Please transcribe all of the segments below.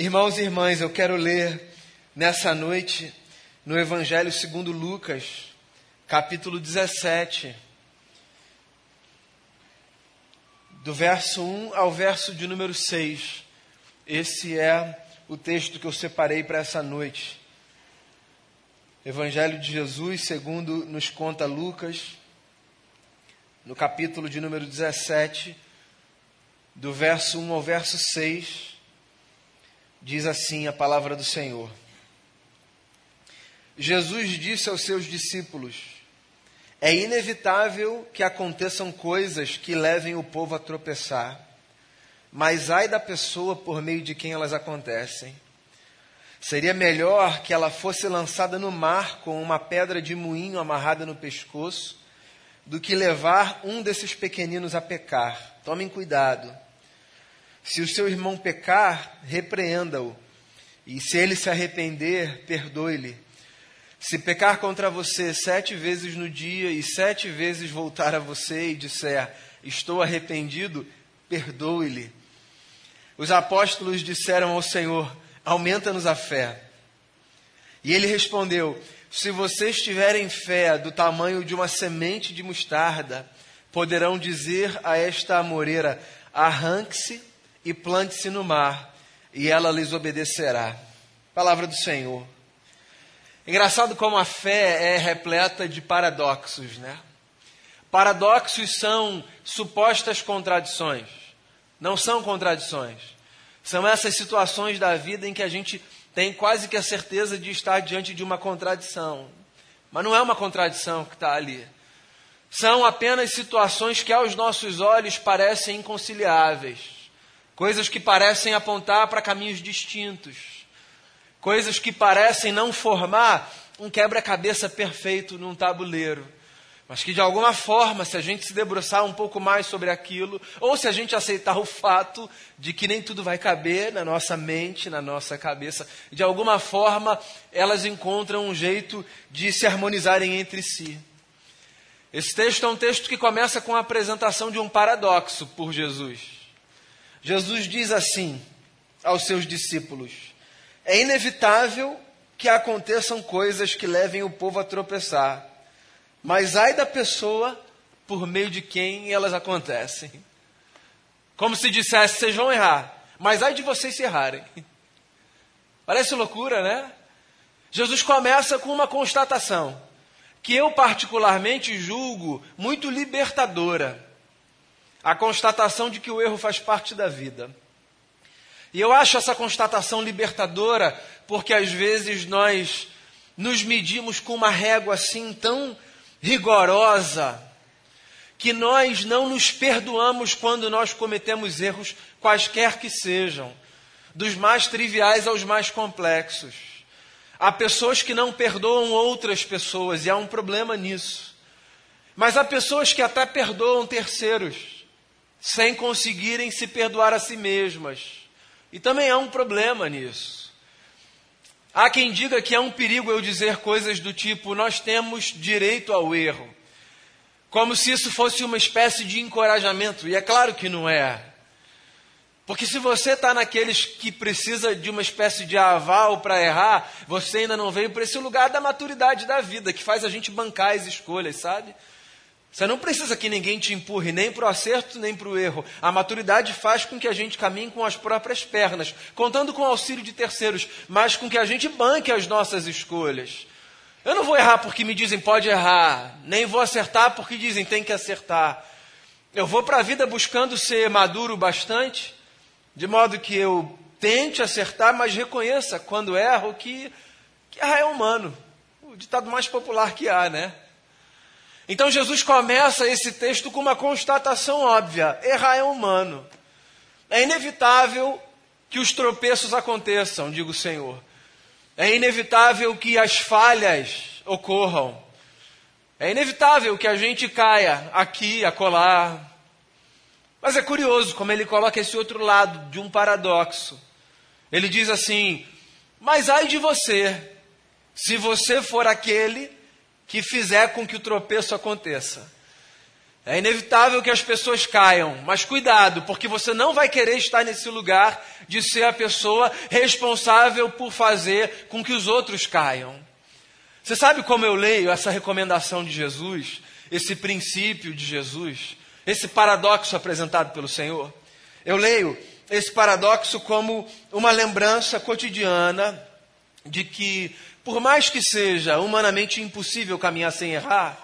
Irmãos e irmãs, eu quero ler nessa noite no Evangelho segundo Lucas, capítulo 17, do verso 1 ao verso de número 6. Esse é o texto que eu separei para essa noite. Evangelho de Jesus, segundo nos conta Lucas, no capítulo de número 17, do verso 1 ao verso 6 Diz assim a palavra do Senhor. Jesus disse aos seus discípulos: É inevitável que aconteçam coisas que levem o povo a tropeçar, mas ai da pessoa por meio de quem elas acontecem. Seria melhor que ela fosse lançada no mar com uma pedra de moinho amarrada no pescoço, do que levar um desses pequeninos a pecar. Tomem cuidado. Se o seu irmão pecar, repreenda-o. E se ele se arrepender, perdoe-lhe. Se pecar contra você sete vezes no dia e sete vezes voltar a você e disser, estou arrependido, perdoe-lhe. Os apóstolos disseram ao Senhor, aumenta-nos a fé. E ele respondeu: Se vocês tiverem fé do tamanho de uma semente de mostarda, poderão dizer a esta amoreira: arranque-se e plante-se no mar, e ela lhes obedecerá. Palavra do Senhor. Engraçado como a fé é repleta de paradoxos, né? Paradoxos são supostas contradições. Não são contradições. São essas situações da vida em que a gente tem quase que a certeza de estar diante de uma contradição. Mas não é uma contradição que está ali. São apenas situações que aos nossos olhos parecem inconciliáveis coisas que parecem apontar para caminhos distintos, coisas que parecem não formar um quebra-cabeça perfeito num tabuleiro, mas que de alguma forma, se a gente se debruçar um pouco mais sobre aquilo, ou se a gente aceitar o fato de que nem tudo vai caber na nossa mente, na nossa cabeça, de alguma forma elas encontram um jeito de se harmonizarem entre si. Esse texto é um texto que começa com a apresentação de um paradoxo por Jesus. Jesus diz assim aos seus discípulos: É inevitável que aconteçam coisas que levem o povo a tropeçar, mas ai da pessoa por meio de quem elas acontecem. Como se dissesse: vocês vão errar, mas ai de vocês se errarem. Parece loucura, né? Jesus começa com uma constatação, que eu particularmente julgo muito libertadora a constatação de que o erro faz parte da vida. E eu acho essa constatação libertadora, porque às vezes nós nos medimos com uma régua assim tão rigorosa, que nós não nos perdoamos quando nós cometemos erros, quaisquer que sejam, dos mais triviais aos mais complexos. Há pessoas que não perdoam outras pessoas, e há um problema nisso. Mas há pessoas que até perdoam terceiros sem conseguirem se perdoar a si mesmas. E também há um problema nisso. Há quem diga que é um perigo eu dizer coisas do tipo: nós temos direito ao erro. Como se isso fosse uma espécie de encorajamento. E é claro que não é. Porque se você está naqueles que precisa de uma espécie de aval para errar, você ainda não veio para esse lugar da maturidade da vida, que faz a gente bancar as escolhas, sabe? Você não precisa que ninguém te empurre nem para o acerto nem para o erro. A maturidade faz com que a gente caminhe com as próprias pernas, contando com o auxílio de terceiros, mas com que a gente banque as nossas escolhas. Eu não vou errar porque me dizem pode errar, nem vou acertar porque dizem tem que acertar. Eu vou para a vida buscando ser maduro bastante, de modo que eu tente acertar, mas reconheça quando erro que, que errar é humano. O ditado mais popular que há, né? Então Jesus começa esse texto com uma constatação óbvia: errar é humano. É inevitável que os tropeços aconteçam, digo o Senhor. É inevitável que as falhas ocorram. É inevitável que a gente caia aqui, acolá. Mas é curioso como ele coloca esse outro lado de um paradoxo. Ele diz assim: Mas ai de você, se você for aquele que fizer com que o tropeço aconteça. É inevitável que as pessoas caiam, mas cuidado, porque você não vai querer estar nesse lugar de ser a pessoa responsável por fazer com que os outros caiam. Você sabe como eu leio essa recomendação de Jesus, esse princípio de Jesus, esse paradoxo apresentado pelo Senhor? Eu leio esse paradoxo como uma lembrança cotidiana de que, por mais que seja humanamente impossível caminhar sem errar,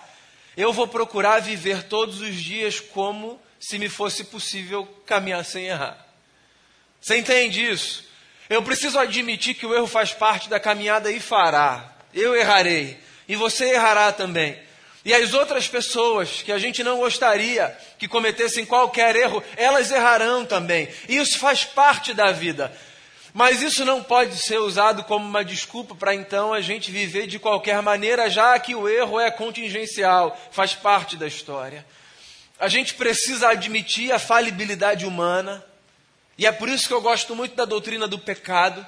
eu vou procurar viver todos os dias como se me fosse possível caminhar sem errar. Você entende isso? Eu preciso admitir que o erro faz parte da caminhada e fará. Eu errarei. E você errará também. E as outras pessoas que a gente não gostaria que cometessem qualquer erro, elas errarão também. E isso faz parte da vida. Mas isso não pode ser usado como uma desculpa para então a gente viver de qualquer maneira, já que o erro é contingencial, faz parte da história. A gente precisa admitir a falibilidade humana, e é por isso que eu gosto muito da doutrina do pecado.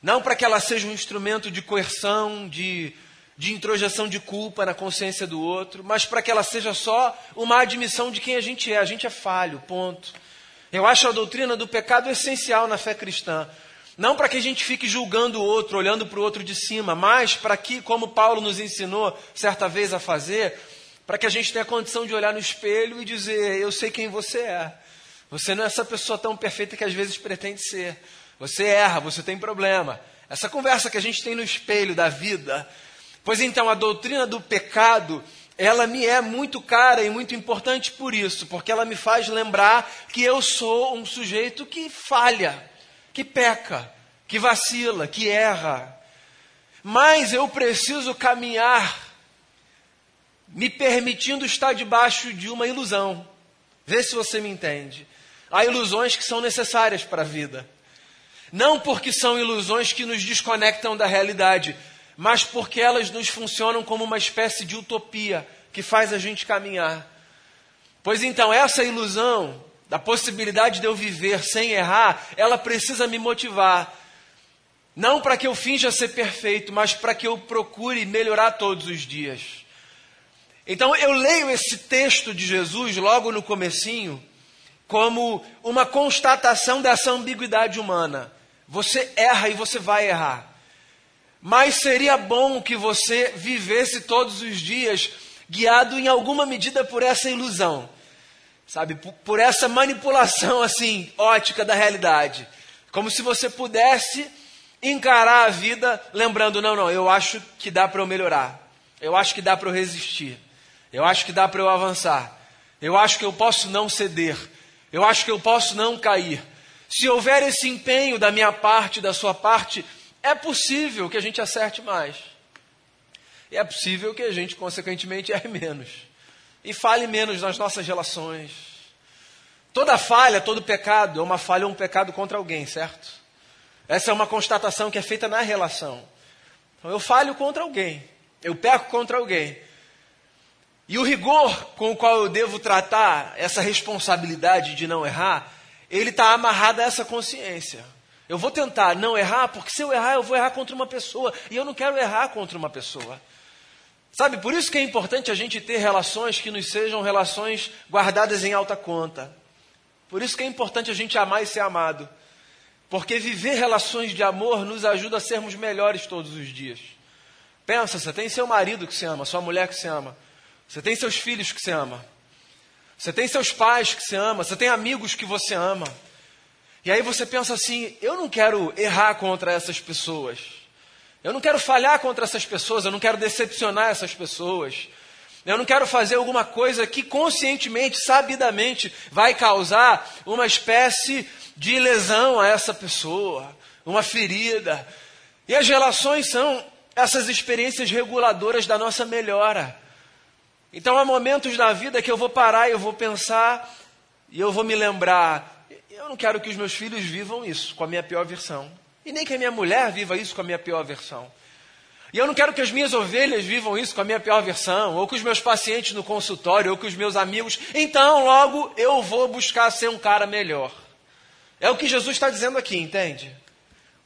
Não para que ela seja um instrumento de coerção, de, de introjeção de culpa na consciência do outro, mas para que ela seja só uma admissão de quem a gente é. A gente é falho, ponto. Eu acho a doutrina do pecado essencial na fé cristã. Não para que a gente fique julgando o outro, olhando para o outro de cima, mas para que, como Paulo nos ensinou certa vez a fazer, para que a gente tenha condição de olhar no espelho e dizer: Eu sei quem você é. Você não é essa pessoa tão perfeita que às vezes pretende ser. Você erra, você tem problema. Essa conversa que a gente tem no espelho da vida. Pois então, a doutrina do pecado ela me é muito cara e muito importante por isso, porque ela me faz lembrar que eu sou um sujeito que falha, que peca, que vacila, que erra. Mas eu preciso caminhar me permitindo estar debaixo de uma ilusão. Vê se você me entende. Há ilusões que são necessárias para a vida. Não porque são ilusões que nos desconectam da realidade, mas porque elas nos funcionam como uma espécie de utopia que faz a gente caminhar. Pois então, essa ilusão da possibilidade de eu viver sem errar, ela precisa me motivar. Não para que eu finja ser perfeito, mas para que eu procure melhorar todos os dias. Então eu leio esse texto de Jesus logo no comecinho como uma constatação dessa ambiguidade humana. Você erra e você vai errar. Mas seria bom que você vivesse todos os dias guiado em alguma medida por essa ilusão, sabe? Por, essa manipulação assim ótica da realidade, como se você pudesse encarar a vida lembrando, não, não, eu acho que dá para eu melhorar. Eu acho que dá para eu resistir. Eu acho que dá para eu avançar. Eu acho que eu posso não ceder. Eu acho que eu posso não cair. Se houver esse empenho da minha parte, da sua parte, é possível que a gente acerte mais. E é possível que a gente, consequentemente, erre menos. E fale menos nas nossas relações. Toda falha, todo pecado é uma falha ou um pecado contra alguém, certo? Essa é uma constatação que é feita na relação. Então, eu falho contra alguém. Eu peco contra alguém. E o rigor com o qual eu devo tratar essa responsabilidade de não errar, ele está amarrado a essa consciência. Eu vou tentar não errar, porque se eu errar, eu vou errar contra uma pessoa. E eu não quero errar contra uma pessoa. Sabe, por isso que é importante a gente ter relações que nos sejam relações guardadas em alta conta. Por isso que é importante a gente amar e ser amado. Porque viver relações de amor nos ajuda a sermos melhores todos os dias. Pensa, você tem seu marido que se ama, sua mulher que se ama. Você tem seus filhos que se ama. Você tem seus pais que se ama. Você tem amigos que você ama. E aí você pensa assim: eu não quero errar contra essas pessoas. Eu não quero falhar contra essas pessoas, eu não quero decepcionar essas pessoas. Eu não quero fazer alguma coisa que conscientemente, sabidamente, vai causar uma espécie de lesão a essa pessoa, uma ferida. E as relações são essas experiências reguladoras da nossa melhora. Então há momentos da vida que eu vou parar e eu vou pensar e eu vou me lembrar eu não quero que os meus filhos vivam isso com a minha pior versão. E nem que a minha mulher viva isso com a minha pior versão. E eu não quero que as minhas ovelhas vivam isso com a minha pior versão, ou que os meus pacientes no consultório, ou que os meus amigos. Então, logo, eu vou buscar ser um cara melhor. É o que Jesus está dizendo aqui, entende?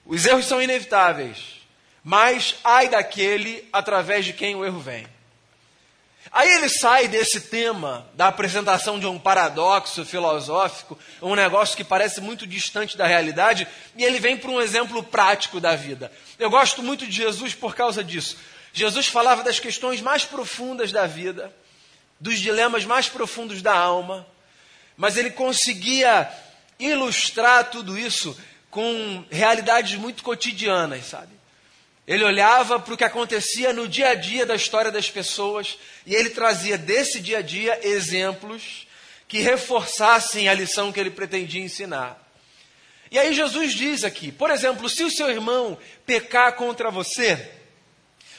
Os erros são inevitáveis, mas ai daquele através de quem o erro vem. Aí ele sai desse tema da apresentação de um paradoxo filosófico, um negócio que parece muito distante da realidade, e ele vem para um exemplo prático da vida. Eu gosto muito de Jesus por causa disso. Jesus falava das questões mais profundas da vida, dos dilemas mais profundos da alma, mas ele conseguia ilustrar tudo isso com realidades muito cotidianas, sabe? Ele olhava para o que acontecia no dia a dia da história das pessoas e ele trazia desse dia a dia exemplos que reforçassem a lição que ele pretendia ensinar. E aí Jesus diz aqui, por exemplo, se o seu irmão pecar contra você,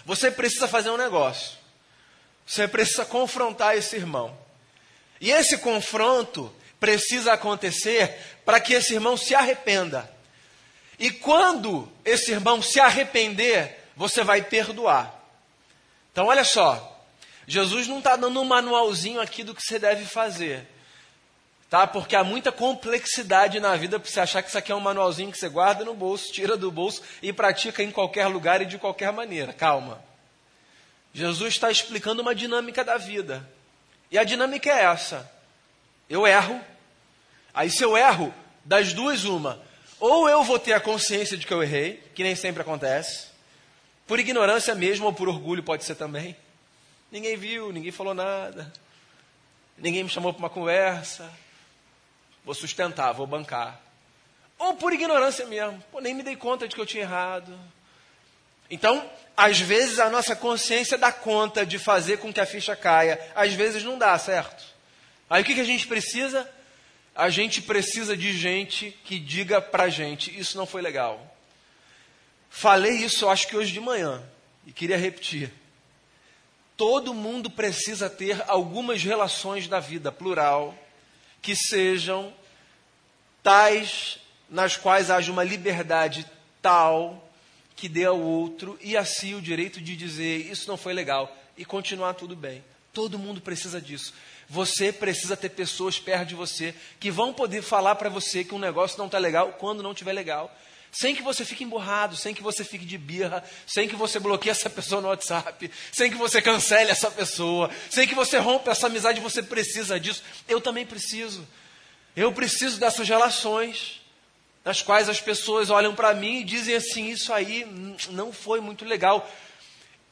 você precisa fazer um negócio. Você precisa confrontar esse irmão. E esse confronto precisa acontecer para que esse irmão se arrependa. E quando esse irmão se arrepender, você vai perdoar. Então, olha só. Jesus não está dando um manualzinho aqui do que você deve fazer. Tá? Porque há muita complexidade na vida para você achar que isso aqui é um manualzinho que você guarda no bolso, tira do bolso e pratica em qualquer lugar e de qualquer maneira. Calma. Jesus está explicando uma dinâmica da vida. E a dinâmica é essa. Eu erro. Aí se eu erro, das duas, uma. Ou eu vou ter a consciência de que eu errei, que nem sempre acontece, por ignorância mesmo ou por orgulho pode ser também. Ninguém viu, ninguém falou nada, ninguém me chamou para uma conversa. Vou sustentar, vou bancar. Ou por ignorância mesmo, Pô, nem me dei conta de que eu tinha errado. Então, às vezes a nossa consciência dá conta de fazer com que a ficha caia, às vezes não dá, certo? Aí o que, que a gente precisa? A gente precisa de gente que diga pra gente: isso não foi legal. Falei isso, acho que hoje de manhã, e queria repetir. Todo mundo precisa ter algumas relações da vida, plural, que sejam tais nas quais haja uma liberdade tal que dê ao outro e assim o direito de dizer isso não foi legal e continuar tudo bem. Todo mundo precisa disso. Você precisa ter pessoas perto de você que vão poder falar para você que um negócio não está legal quando não estiver legal. Sem que você fique emburrado, sem que você fique de birra, sem que você bloqueie essa pessoa no WhatsApp, sem que você cancele essa pessoa, sem que você rompa essa amizade, você precisa disso. Eu também preciso. Eu preciso dessas relações, nas quais as pessoas olham para mim e dizem assim: Isso aí não foi muito legal.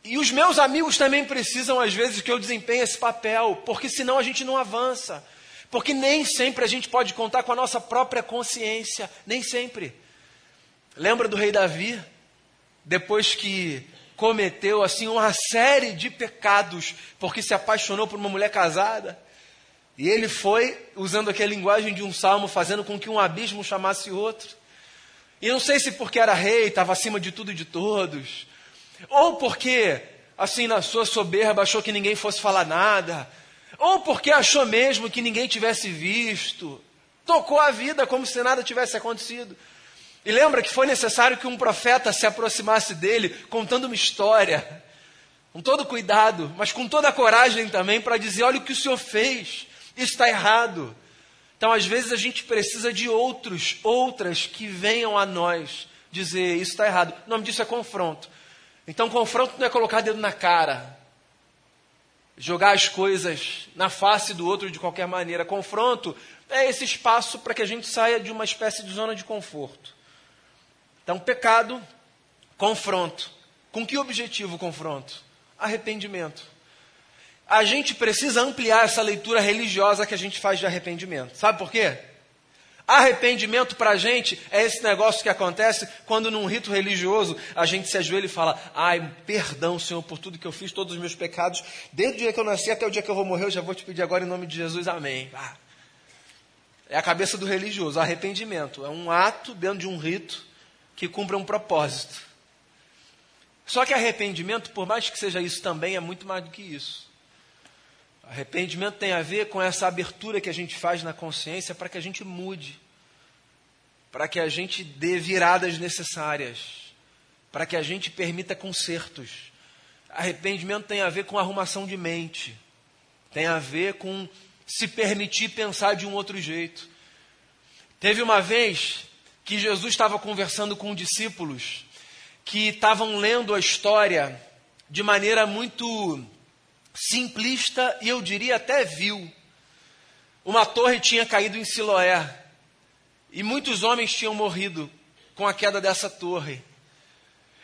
E os meus amigos também precisam, às vezes, que eu desempenhe esse papel, porque senão a gente não avança. Porque nem sempre a gente pode contar com a nossa própria consciência, nem sempre. Lembra do rei Davi? Depois que cometeu assim uma série de pecados, porque se apaixonou por uma mulher casada, e ele foi usando aquela linguagem de um salmo, fazendo com que um abismo chamasse outro. E não sei se porque era rei, estava acima de tudo e de todos, ou porque, assim, na sua soberba, achou que ninguém fosse falar nada. Ou porque achou mesmo que ninguém tivesse visto. Tocou a vida como se nada tivesse acontecido. E lembra que foi necessário que um profeta se aproximasse dele, contando uma história, com todo cuidado, mas com toda a coragem também, para dizer: olha o que o senhor fez, isso está errado. Então, às vezes, a gente precisa de outros, outras que venham a nós dizer: isso está errado. O nome disso é confronto. Então, confronto não é colocar dedo na cara, jogar as coisas na face do outro de qualquer maneira. Confronto é esse espaço para que a gente saia de uma espécie de zona de conforto. Então, pecado, confronto. Com que objetivo confronto? Arrependimento. A gente precisa ampliar essa leitura religiosa que a gente faz de arrependimento. Sabe por quê? Arrependimento para a gente é esse negócio que acontece quando num rito religioso a gente se ajoelha e fala: Ai, perdão, Senhor, por tudo que eu fiz, todos os meus pecados, desde o dia que eu nasci até o dia que eu vou morrer, eu já vou te pedir agora em nome de Jesus, amém. Ah. É a cabeça do religioso, arrependimento. É um ato dentro de um rito que cumpre um propósito. Só que arrependimento, por mais que seja isso também, é muito mais do que isso. Arrependimento tem a ver com essa abertura que a gente faz na consciência para que a gente mude, para que a gente dê viradas necessárias, para que a gente permita consertos. Arrependimento tem a ver com arrumação de mente, tem a ver com se permitir pensar de um outro jeito. Teve uma vez que Jesus estava conversando com discípulos que estavam lendo a história de maneira muito simplista e eu diria até vil. Uma torre tinha caído em Siloé e muitos homens tinham morrido com a queda dessa torre.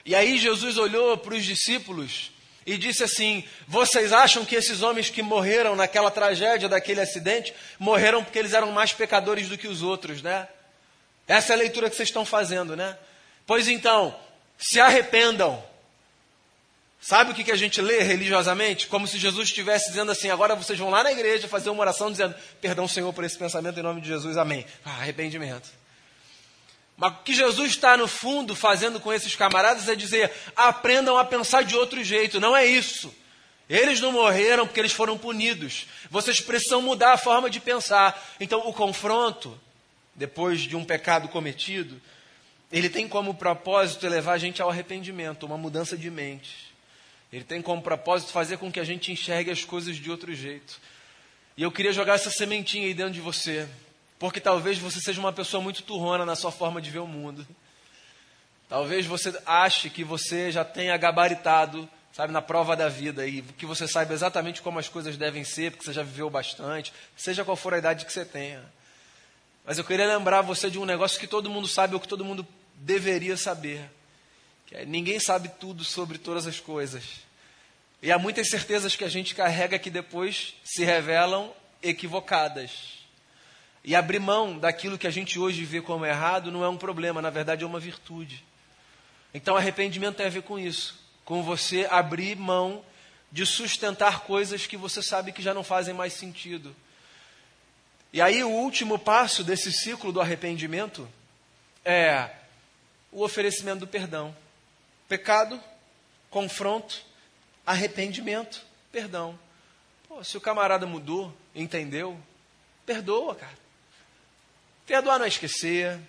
E aí Jesus olhou para os discípulos e disse assim: Vocês acham que esses homens que morreram naquela tragédia, daquele acidente, morreram porque eles eram mais pecadores do que os outros, né? Essa é a leitura que vocês estão fazendo, né? Pois então, se arrependam. Sabe o que, que a gente lê religiosamente? Como se Jesus estivesse dizendo assim: agora vocês vão lá na igreja fazer uma oração dizendo: Perdão, Senhor, por esse pensamento em nome de Jesus, amém. Ah, arrependimento. Mas o que Jesus está, no fundo, fazendo com esses camaradas é dizer: aprendam a pensar de outro jeito. Não é isso. Eles não morreram porque eles foram punidos. Vocês precisam mudar a forma de pensar. Então, o confronto, depois de um pecado cometido, ele tem como propósito levar a gente ao arrependimento, uma mudança de mente. Ele tem como propósito fazer com que a gente enxergue as coisas de outro jeito. E eu queria jogar essa sementinha aí dentro de você. Porque talvez você seja uma pessoa muito turrona na sua forma de ver o mundo. Talvez você ache que você já tenha gabaritado, sabe, na prova da vida e que você saiba exatamente como as coisas devem ser, porque você já viveu bastante, seja qual for a idade que você tenha. Mas eu queria lembrar você de um negócio que todo mundo sabe ou que todo mundo deveria saber. Ninguém sabe tudo sobre todas as coisas. E há muitas certezas que a gente carrega que depois se revelam equivocadas. E abrir mão daquilo que a gente hoje vê como errado não é um problema, na verdade é uma virtude. Então arrependimento tem a ver com isso, com você abrir mão de sustentar coisas que você sabe que já não fazem mais sentido. E aí o último passo desse ciclo do arrependimento é o oferecimento do perdão. Pecado, confronto, arrependimento, perdão. Pô, se o camarada mudou, entendeu, perdoa, cara. Perdoar não é esquecer,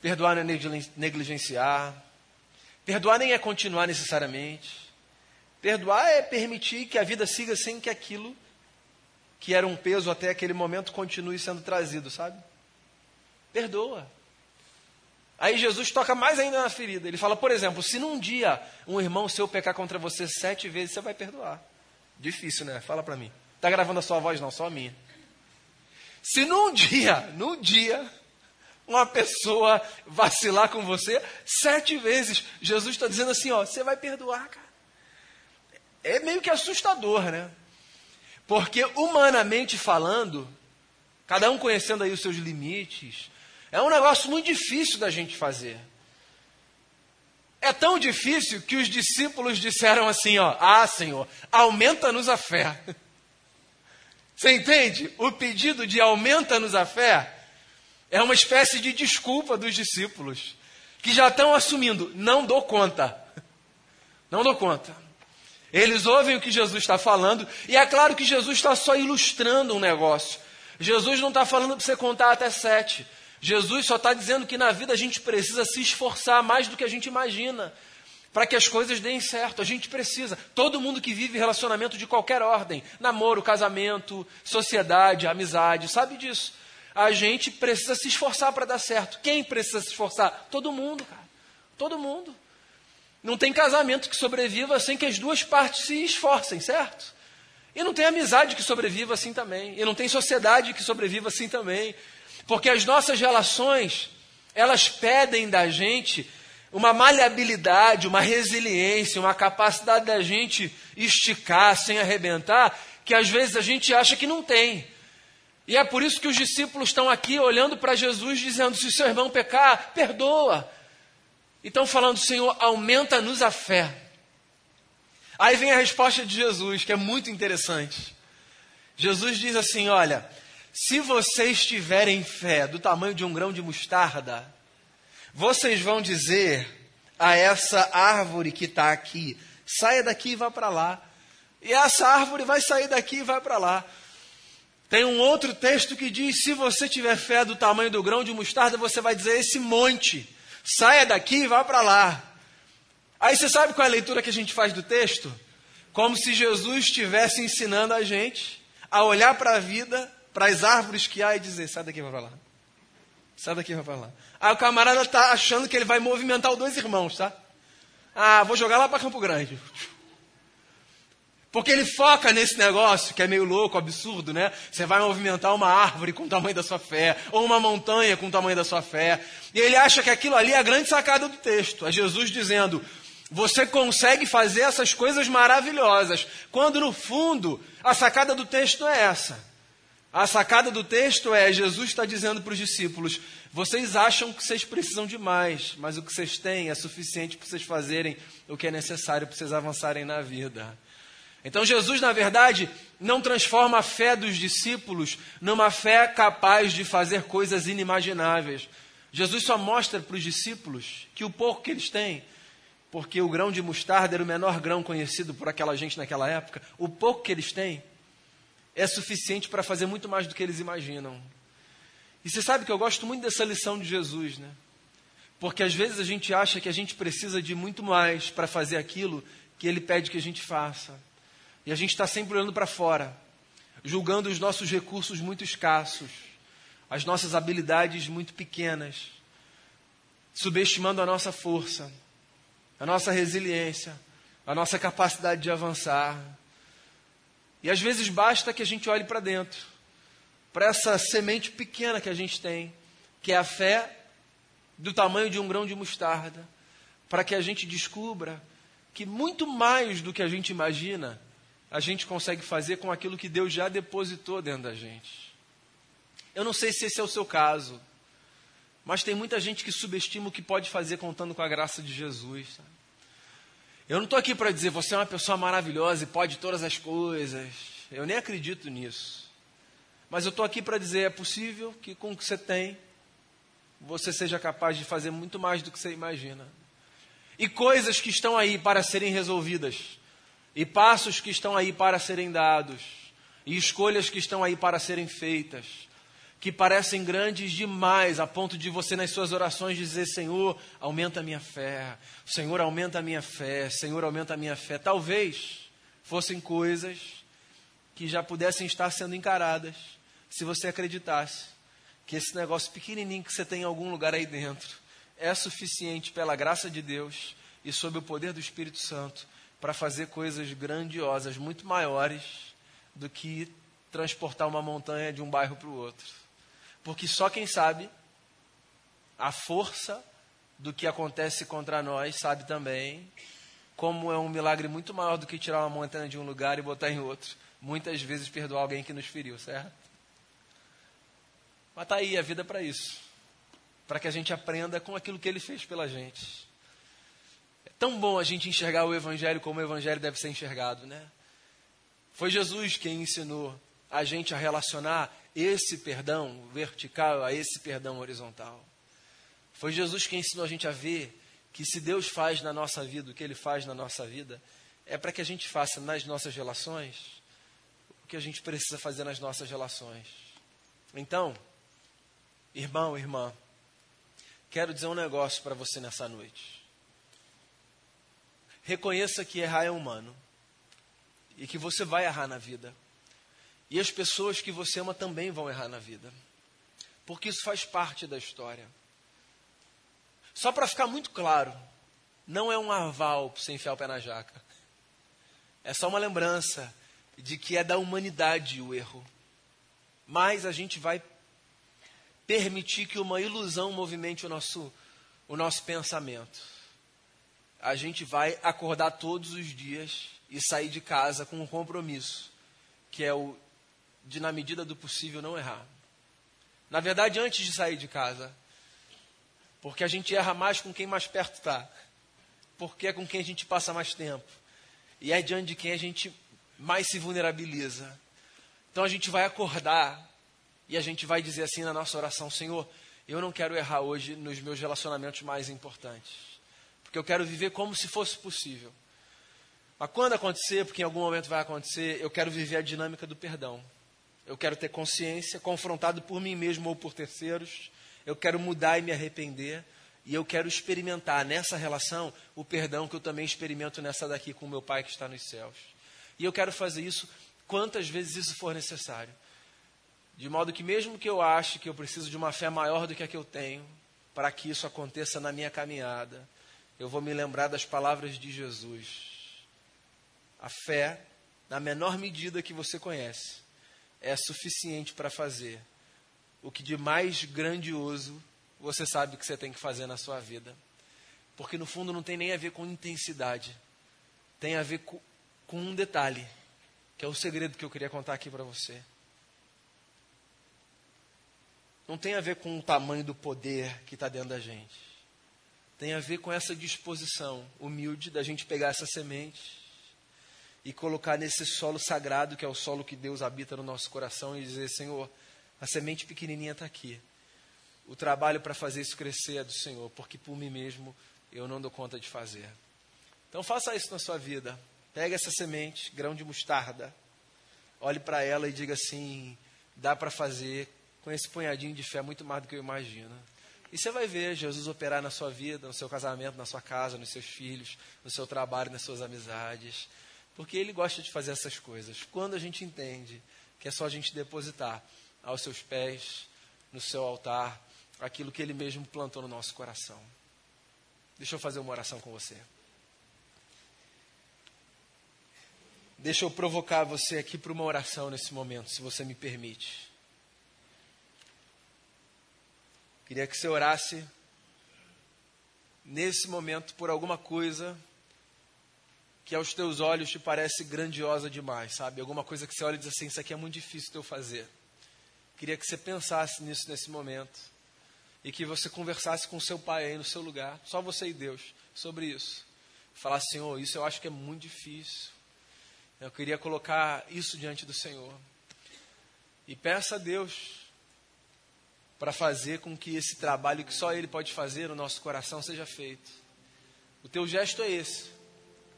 perdoar não é negligenciar, perdoar nem é continuar necessariamente. Perdoar é permitir que a vida siga sem que aquilo que era um peso até aquele momento continue sendo trazido, sabe? Perdoa. Aí Jesus toca mais ainda na ferida. Ele fala, por exemplo, se num dia um irmão seu pecar contra você sete vezes, você vai perdoar. Difícil, né? Fala para mim. Tá gravando a sua voz? Não, só a minha. Se num dia, num dia, uma pessoa vacilar com você, sete vezes, Jesus está dizendo assim, ó, você vai perdoar, cara. É meio que assustador, né? Porque humanamente falando, cada um conhecendo aí os seus limites, é um negócio muito difícil da gente fazer. É tão difícil que os discípulos disseram assim, ó: "Ah, Senhor, aumenta-nos a fé". Você entende? O pedido de aumenta-nos a fé é uma espécie de desculpa dos discípulos, que já estão assumindo, não dou conta. Não dou conta. Eles ouvem o que Jesus está falando, e é claro que Jesus está só ilustrando um negócio. Jesus não está falando para você contar até sete. Jesus só está dizendo que na vida a gente precisa se esforçar mais do que a gente imagina para que as coisas deem certo. A gente precisa. Todo mundo que vive relacionamento de qualquer ordem, namoro, casamento, sociedade, amizade, sabe disso. A gente precisa se esforçar para dar certo. Quem precisa se esforçar? Todo mundo, cara. Todo mundo. Não tem casamento que sobreviva sem que as duas partes se esforcem, certo? E não tem amizade que sobreviva assim também. E não tem sociedade que sobreviva assim também. Porque as nossas relações, elas pedem da gente uma maleabilidade, uma resiliência, uma capacidade da gente esticar sem arrebentar, que às vezes a gente acha que não tem. E é por isso que os discípulos estão aqui olhando para Jesus, dizendo: se seu irmão pecar, perdoa. E estão falando, Senhor, aumenta-nos a fé. Aí vem a resposta de Jesus, que é muito interessante. Jesus diz assim: Olha, se vocês tiverem fé do tamanho de um grão de mostarda, vocês vão dizer a essa árvore que está aqui: saia daqui e vá para lá. E essa árvore vai sair daqui e vai para lá. Tem um outro texto que diz: se você tiver fé do tamanho do grão de mostarda, você vai dizer esse monte: saia daqui e vá para lá. Aí você sabe qual é a leitura que a gente faz do texto? Como se Jesus estivesse ensinando a gente a olhar para a vida, para as árvores que há e dizer: sai daqui vai para lá. Sai daqui vai para lá. Aí o camarada está achando que ele vai movimentar os dois irmãos, tá? Ah, vou jogar lá para Campo Grande. Porque ele foca nesse negócio que é meio louco, absurdo, né? Você vai movimentar uma árvore com o tamanho da sua fé, ou uma montanha com o tamanho da sua fé. E ele acha que aquilo ali é a grande sacada do texto. É Jesus dizendo: você consegue fazer essas coisas maravilhosas. Quando no fundo a sacada do texto é essa. A sacada do texto é: Jesus está dizendo para os discípulos: vocês acham que vocês precisam de mais, mas o que vocês têm é suficiente para vocês fazerem o que é necessário para vocês avançarem na vida. Então Jesus, na verdade, não transforma a fé dos discípulos numa fé capaz de fazer coisas inimagináveis. Jesus só mostra para os discípulos que o pouco que eles têm, porque o grão de mostarda era o menor grão conhecido por aquela gente naquela época, o pouco que eles têm é suficiente para fazer muito mais do que eles imaginam. E você sabe que eu gosto muito dessa lição de Jesus, né? Porque às vezes a gente acha que a gente precisa de muito mais para fazer aquilo que ele pede que a gente faça. E a gente está sempre olhando para fora, julgando os nossos recursos muito escassos, as nossas habilidades muito pequenas, subestimando a nossa força, a nossa resiliência, a nossa capacidade de avançar. E às vezes basta que a gente olhe para dentro para essa semente pequena que a gente tem, que é a fé do tamanho de um grão de mostarda, para que a gente descubra que muito mais do que a gente imagina, a gente consegue fazer com aquilo que Deus já depositou dentro da gente. Eu não sei se esse é o seu caso, mas tem muita gente que subestima o que pode fazer contando com a graça de Jesus. Sabe? Eu não estou aqui para dizer você é uma pessoa maravilhosa e pode todas as coisas. Eu nem acredito nisso. Mas eu estou aqui para dizer: é possível que com o que você tem, você seja capaz de fazer muito mais do que você imagina. E coisas que estão aí para serem resolvidas, e passos que estão aí para serem dados, e escolhas que estão aí para serem feitas, que parecem grandes demais, a ponto de você, nas suas orações, dizer: Senhor, aumenta a minha fé, Senhor, aumenta a minha fé, Senhor, aumenta a minha fé. Talvez fossem coisas que já pudessem estar sendo encaradas se você acreditasse que esse negócio pequenininho que você tem em algum lugar aí dentro é suficiente pela graça de Deus e sob o poder do Espírito Santo para fazer coisas grandiosas, muito maiores do que transportar uma montanha de um bairro para o outro. Porque só quem sabe a força do que acontece contra nós sabe também como é um milagre muito maior do que tirar uma montanha de um lugar e botar em outro. Muitas vezes perdoar alguém que nos feriu, certo? Mas está aí a vida para isso para que a gente aprenda com aquilo que ele fez pela gente. É tão bom a gente enxergar o Evangelho como o Evangelho deve ser enxergado, né? Foi Jesus quem ensinou a gente a relacionar esse perdão vertical a esse perdão horizontal. Foi Jesus quem ensinou a gente a ver que se Deus faz na nossa vida o que Ele faz na nossa vida, é para que a gente faça nas nossas relações o que a gente precisa fazer nas nossas relações. Então, Irmão, irmã, quero dizer um negócio para você nessa noite. Reconheça que errar é humano e que você vai errar na vida. E as pessoas que você ama também vão errar na vida, porque isso faz parte da história. Só para ficar muito claro, não é um aval para você enfiar o pé na jaca. É só uma lembrança de que é da humanidade o erro. Mas a gente vai permitir que uma ilusão movimente o nosso, o nosso pensamento. A gente vai acordar todos os dias e sair de casa com um compromisso, que é o de, na medida do possível, não errar. Na verdade, antes de sair de casa, porque a gente erra mais com quem mais perto está, porque é com quem a gente passa mais tempo, e é diante de quem a gente mais se vulnerabiliza. Então a gente vai acordar e a gente vai dizer assim na nossa oração: Senhor, eu não quero errar hoje nos meus relacionamentos mais importantes, porque eu quero viver como se fosse possível. Mas quando acontecer, porque em algum momento vai acontecer, eu quero viver a dinâmica do perdão. Eu quero ter consciência, confrontado por mim mesmo ou por terceiros. Eu quero mudar e me arrepender. E eu quero experimentar nessa relação o perdão que eu também experimento nessa daqui com o meu Pai que está nos céus. E eu quero fazer isso quantas vezes isso for necessário. De modo que, mesmo que eu ache que eu preciso de uma fé maior do que a que eu tenho, para que isso aconteça na minha caminhada, eu vou me lembrar das palavras de Jesus. A fé, na menor medida que você conhece, é suficiente para fazer o que de mais grandioso você sabe que você tem que fazer na sua vida. Porque no fundo não tem nem a ver com intensidade, tem a ver com, com um detalhe, que é o segredo que eu queria contar aqui para você. Não tem a ver com o tamanho do poder que está dentro da gente. Tem a ver com essa disposição humilde da gente pegar essa semente e colocar nesse solo sagrado, que é o solo que Deus habita no nosso coração, e dizer: Senhor, a semente pequenininha está aqui. O trabalho para fazer isso crescer é do Senhor, porque por mim mesmo eu não dou conta de fazer. Então faça isso na sua vida. Pegue essa semente, grão de mostarda, olhe para ela e diga assim: dá para fazer com esse punhadinho de fé muito mais do que eu imagino. E você vai ver Jesus operar na sua vida, no seu casamento, na sua casa, nos seus filhos, no seu trabalho, nas suas amizades. Porque Ele gosta de fazer essas coisas. Quando a gente entende que é só a gente depositar aos seus pés, no seu altar, aquilo que Ele mesmo plantou no nosso coração. Deixa eu fazer uma oração com você. Deixa eu provocar você aqui para uma oração nesse momento, se você me permite. Queria que você orasse nesse momento por alguma coisa que aos teus olhos te parece grandiosa demais, sabe? Alguma coisa que você olha e diz assim: Isso aqui é muito difícil de eu fazer. Queria que você pensasse nisso nesse momento e que você conversasse com seu pai aí no seu lugar, só você e Deus, sobre isso. Falar, Senhor, isso eu acho que é muito difícil. Eu queria colocar isso diante do Senhor. E peça a Deus para fazer com que esse trabalho que só Ele pode fazer no nosso coração seja feito. O teu gesto é esse: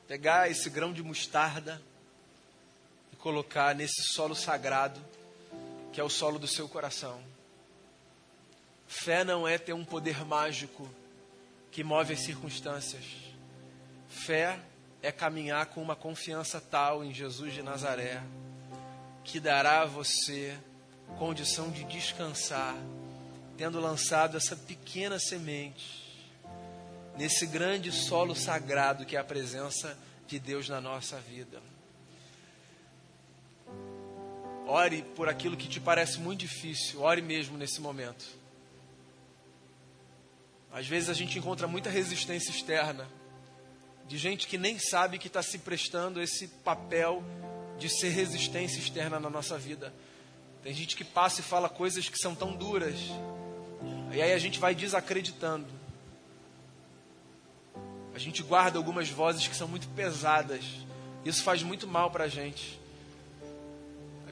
pegar esse grão de mostarda e colocar nesse solo sagrado, que é o solo do seu coração. Fé não é ter um poder mágico que move as circunstâncias. Fé é caminhar com uma confiança tal em Jesus de Nazaré que dará a você condição de descansar tendo lançado essa pequena semente nesse grande solo sagrado que é a presença de Deus na nossa vida. Ore por aquilo que te parece muito difícil, ore mesmo nesse momento. Às vezes a gente encontra muita resistência externa, de gente que nem sabe que está se prestando esse papel de ser resistência externa na nossa vida. Tem gente que passa e fala coisas que são tão duras, e aí a gente vai desacreditando. A gente guarda algumas vozes que são muito pesadas. Isso faz muito mal para a gente.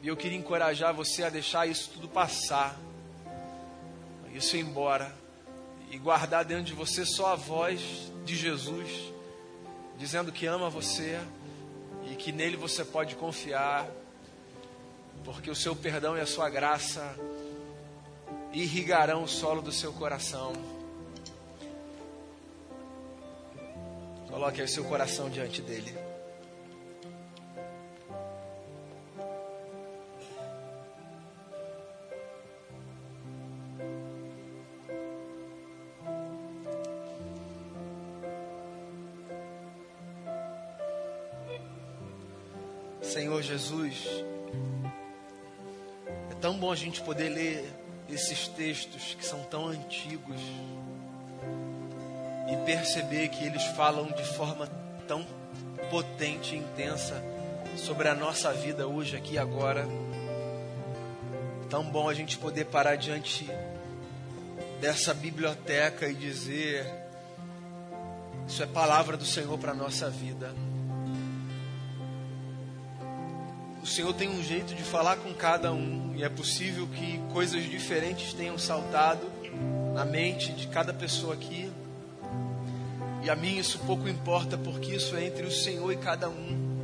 E eu queria encorajar você a deixar isso tudo passar, isso ir embora, e guardar dentro de você só a voz de Jesus, dizendo que ama você e que nele você pode confiar, porque o seu perdão e a sua graça irrigarão o solo do seu coração. Coloque aí o seu coração diante dele. Senhor Jesus, é tão bom a gente poder ler esses textos que são tão antigos e perceber que eles falam de forma tão potente e intensa sobre a nossa vida hoje, aqui e agora. Tão bom a gente poder parar diante dessa biblioteca e dizer: Isso é palavra do Senhor para a nossa vida. o Senhor tem um jeito de falar com cada um, e é possível que coisas diferentes tenham saltado na mente de cada pessoa aqui. E a mim isso pouco importa, porque isso é entre o Senhor e cada um.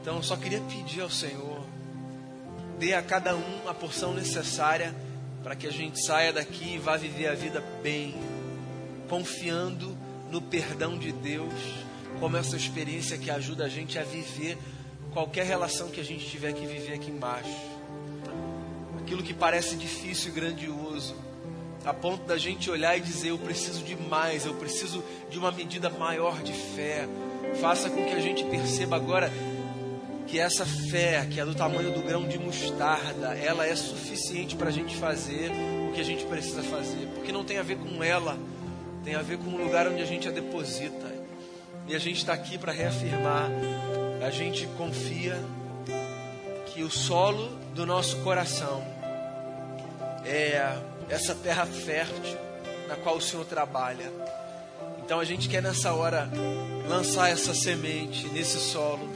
Então eu só queria pedir ao Senhor, dê a cada um a porção necessária para que a gente saia daqui e vá viver a vida bem, confiando no perdão de Deus, como essa experiência que ajuda a gente a viver qualquer relação que a gente tiver que viver aqui embaixo. Aquilo que parece difícil e grandioso, a ponto da gente olhar e dizer: Eu preciso de mais, eu preciso de uma medida maior de fé. Faça com que a gente perceba agora que essa fé, que é do tamanho do grão de mostarda, ela é suficiente para a gente fazer o que a gente precisa fazer, porque não tem a ver com ela, tem a ver com o lugar onde a gente a deposita. E a gente está aqui para reafirmar, a gente confia que o solo do nosso coração é essa terra fértil na qual o Senhor trabalha. Então a gente quer nessa hora lançar essa semente nesse solo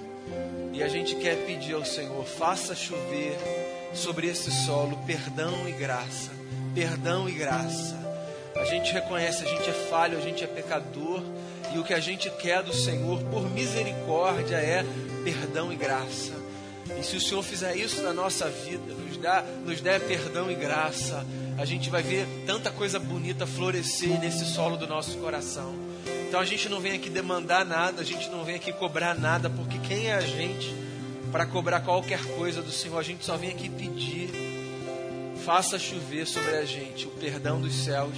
e a gente quer pedir ao Senhor: faça chover sobre esse solo perdão e graça, perdão e graça. A gente reconhece, a gente é falho, a gente é pecador e o que a gente quer do Senhor, por misericórdia, é perdão e graça. E se o Senhor fizer isso na nossa vida, nos, dá, nos der perdão e graça, a gente vai ver tanta coisa bonita florescer nesse solo do nosso coração. Então a gente não vem aqui demandar nada, a gente não vem aqui cobrar nada, porque quem é a gente para cobrar qualquer coisa do Senhor? A gente só vem aqui pedir. Faça chover sobre a gente o perdão dos céus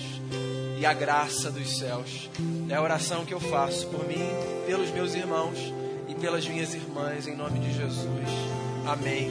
e a graça dos céus. É a oração que eu faço por mim, pelos meus irmãos e pelas minhas irmãs, em nome de Jesus. Amém.